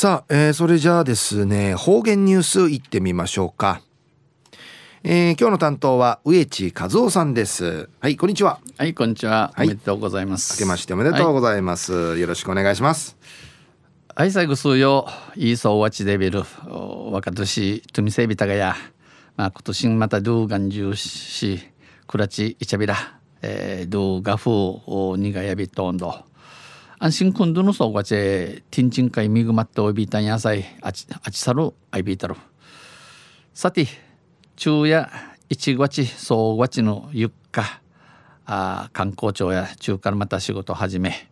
さあ、えー、それじゃあですね方言ニュースいってみましょうか。えー、今日の担当は植地和夫さんです。はいこんにちは。はいこんにちは、はい、おめでとうございます。明けましておめでとうございます、はい、よろしくお願いします。はい最後数よいいそうわちデビル若年とみせびたがやまあ今年またドゥーガンジューシクラチイチャビラえー、ドゥーガフーニガヤビトンド安心君どのそうがちティン会みぐまっておびいたんやさい。あちあちさるあいびいたるさて昼夜一月ちそうごちのゆっかあ観光庁や中からまた仕事始め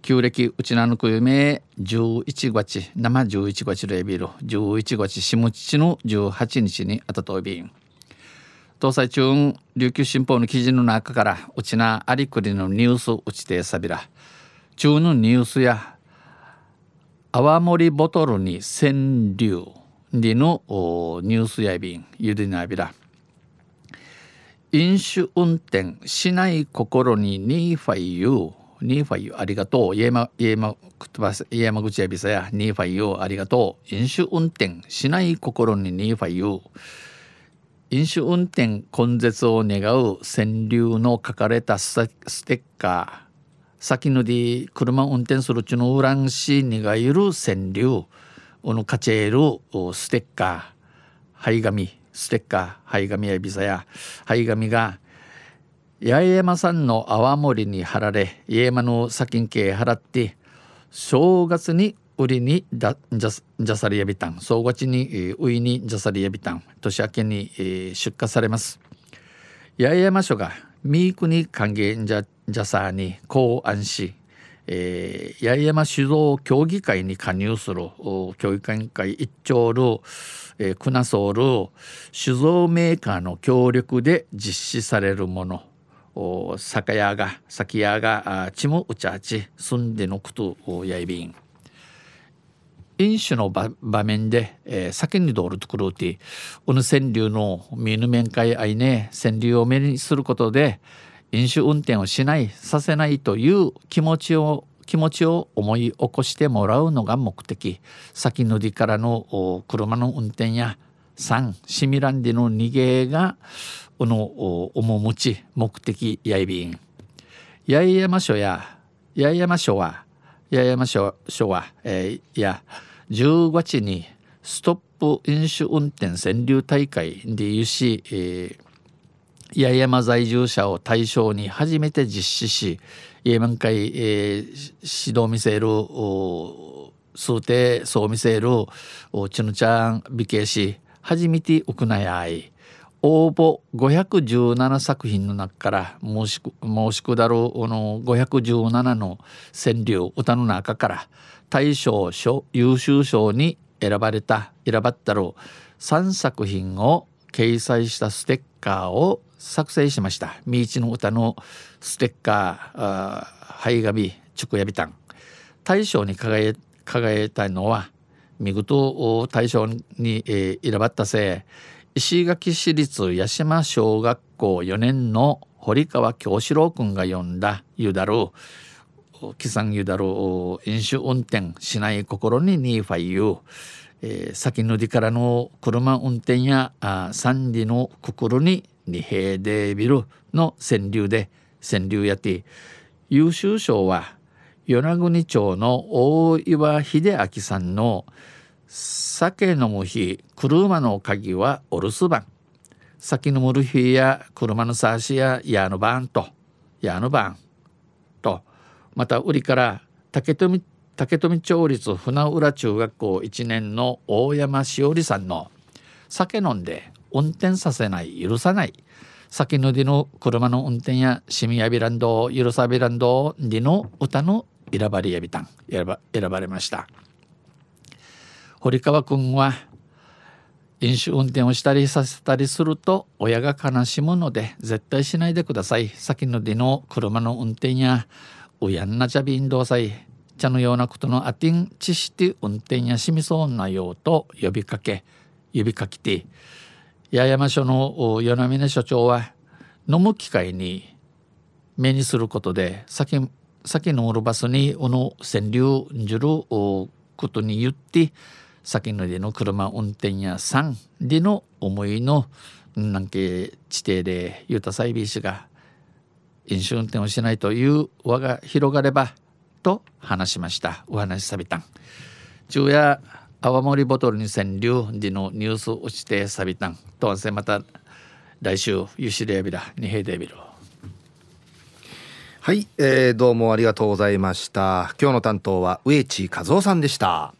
旧暦うちなのくゆめ11月生十一月レビール十一月下地の十八日にあたとびん。東西中央琉球新報の記事の中からうちなありくりのニュースうちてさびら。中のニュースや泡盛ボトルに川柳でのニュースやびんゆでなびら。飲酒運転しない心にニーファイユーニーファイユーありがとう。家山家山家山口やびさや。ニーファイユーありがとう。飲酒運転しない心にニーファイユー。飲酒運転根絶を願う川柳の書かれたステッカー。先ので車運転するちのウランシーにがいる川柳おのカチェールステッカー灰紙ステッカー灰紙やビザや灰紙が八重山さんの泡盛に貼られ八重山の先んけ払って正月に売りにだじゃじゃさりやびたん正月にういにじゃさりやびたん年明けに、えー、出荷されます。八重山署がミークに還元じゃじゃさにこう安心。えー、八重山酒造協議会に加入する。協議会一丁る、えー、クナソール酒造メーカーの協力で実施されるもの。酒屋が酒屋がチムウチャチ住んでのくとやいびん。飲酒の場面で、えー、酒に道路作るってうぬ川柳の見ぬ面会あいね川柳を目にすることで飲酒運転をしないさせないという気持ちを気持ちを思い起こしてもらうのが目的。先のりからの車の運転や3シミランディの逃げがこの面持ち目的やいびん。八重山署や八重山署は八重山署署は、えー、や10月にストップ飲酒運転川柳大会でいうし、えー、八重山在住者を対象に初めて実施し八重山会、えー、指導見せる数定そう見せるちぬちゃん美形し初めて行やい。応募517作品の中から申し申し下るの517の川柳歌の中から大賞優秀賞に選ばれた選ばったる3作品を掲載したステッカーを作成しました「みいちの歌」のステッカー灰紙直やびたん大賞に輝輝いたのは見事大賞に、えー、選ばったせい。石垣市立八島小学校4年の堀川京志郎君が読んだ「ゆだる」「キサンゆだる」「飲酒運転しない心にニーファイユ。ー」えー、先のりからの車運転やあ三里のくくるに二平デビルの川柳で川柳やて優秀賞は与那国町の大岩秀明さんの「酒飲む日車の鍵はお留守番」「酒飲む日や車のさしや矢の番と矢の番」とまた売りから竹富竹富町立船浦中学校1年の大山しおりさんの「酒飲んで運転させない許さない」先のでの車の運転やシミヤビランドユルサビランドでの歌の選ばれやびたん。選ば選ばれました堀川君は飲酒運転をしたりさせたりすると親が悲しむので絶対しないでください。先のでの車の運転やうやんなちゃびんどうさい。茶のようなことのあてんちして運転やしみそうなようと呼びかけ呼びかけて八重山署の与那峰所長は飲む機会に目にすることで先先のるバスにこの川柳じることに言って先のでの車運転屋さんでの思いのなんけ地底でユータサイビー氏が飲酒運転をしないという輪が広がればと話しました。お話しさびたん。昼夜泡盛ボトルに川柳でのニュースをしてさびたん。とはせまた来週ゆしでやびらにへでびるはい、えー、どうもありがとうございました。今日の担当は植地和夫さんでした。